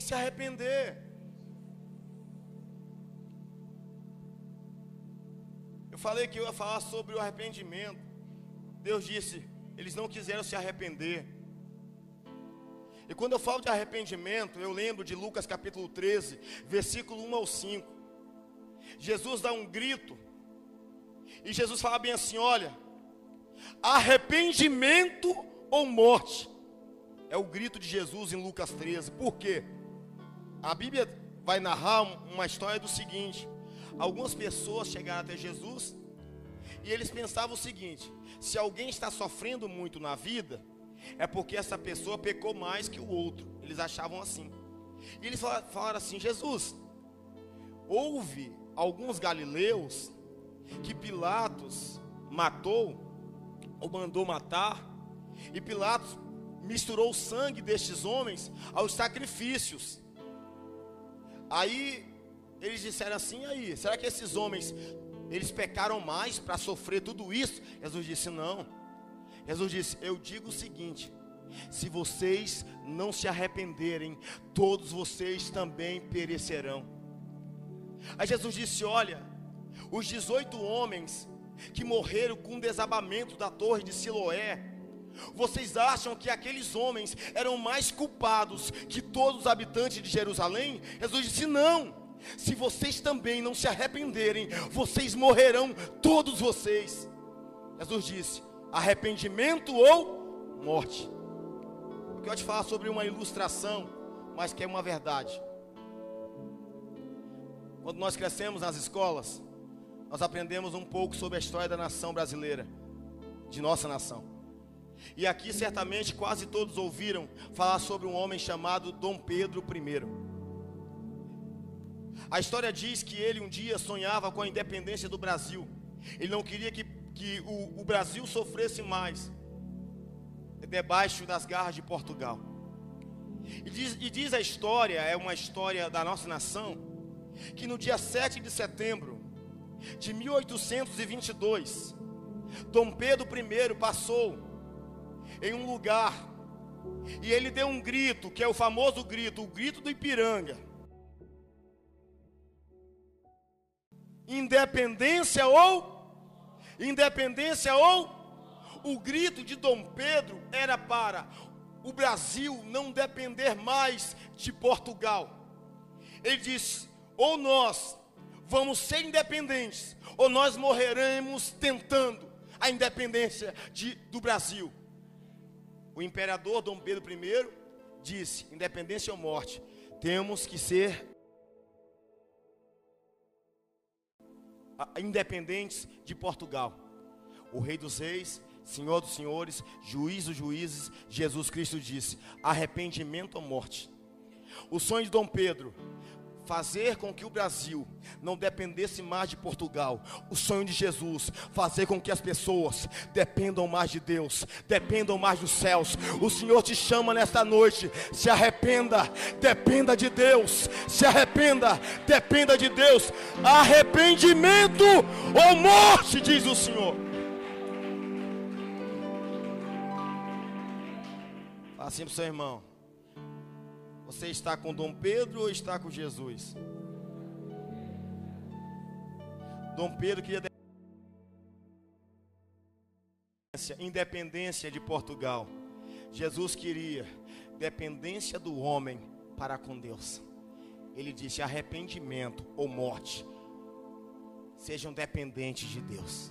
Se arrepender. Eu falei que eu ia falar sobre o arrependimento. Deus disse: eles não quiseram se arrepender. E quando eu falo de arrependimento, eu lembro de Lucas capítulo 13, versículo 1 ao 5. Jesus dá um grito, e Jesus fala bem assim: olha, arrependimento ou morte. É o grito de Jesus em Lucas 13. Por quê? A Bíblia vai narrar uma história do seguinte: algumas pessoas chegaram até Jesus e eles pensavam o seguinte: se alguém está sofrendo muito na vida, é porque essa pessoa pecou mais que o outro. Eles achavam assim. E eles falaram assim: Jesus, houve alguns galileus que Pilatos matou ou mandou matar, e Pilatos misturou o sangue destes homens aos sacrifícios. Aí eles disseram assim: aí, será que esses homens eles pecaram mais para sofrer tudo isso? Jesus disse: não. Jesus disse: eu digo o seguinte: se vocês não se arrependerem, todos vocês também perecerão. Aí Jesus disse: olha, os 18 homens que morreram com o desabamento da torre de Siloé, vocês acham que aqueles homens eram mais culpados que todos os habitantes de Jerusalém? Jesus disse: Não. Se vocês também não se arrependerem, vocês morrerão, todos vocês. Jesus disse: arrependimento ou morte. Eu quero te falar sobre uma ilustração, mas que é uma verdade. Quando nós crescemos nas escolas, nós aprendemos um pouco sobre a história da nação brasileira, de nossa nação. E aqui certamente quase todos ouviram falar sobre um homem chamado Dom Pedro I. A história diz que ele um dia sonhava com a independência do Brasil. Ele não queria que, que o, o Brasil sofresse mais debaixo das garras de Portugal. E diz, e diz a história, é uma história da nossa nação, que no dia 7 de setembro de 1822, Dom Pedro I passou em um lugar. E ele deu um grito, que é o famoso grito, o grito do Ipiranga. Independência ou independência ou o grito de Dom Pedro era para o Brasil não depender mais de Portugal. Ele disse: ou nós vamos ser independentes, ou nós morreremos tentando a independência de, do Brasil o imperador Dom Pedro I disse: independência ou morte, temos que ser independentes de Portugal. O Rei dos Reis, Senhor dos Senhores, Juiz dos Juízes, Jesus Cristo disse: arrependimento ou morte. O sonho de Dom Pedro fazer com que o Brasil não dependesse mais de Portugal. O sonho de Jesus, fazer com que as pessoas dependam mais de Deus, dependam mais dos céus. O Senhor te chama nesta noite, se arrependa, dependa de Deus, se arrependa, dependa de Deus. Arrependimento ou morte, diz o Senhor. Assim para o seu irmão. Você está com Dom Pedro ou está com Jesus? Dom Pedro queria independência de Portugal. Jesus queria dependência do homem para com Deus. Ele disse: arrependimento ou morte sejam dependentes de Deus.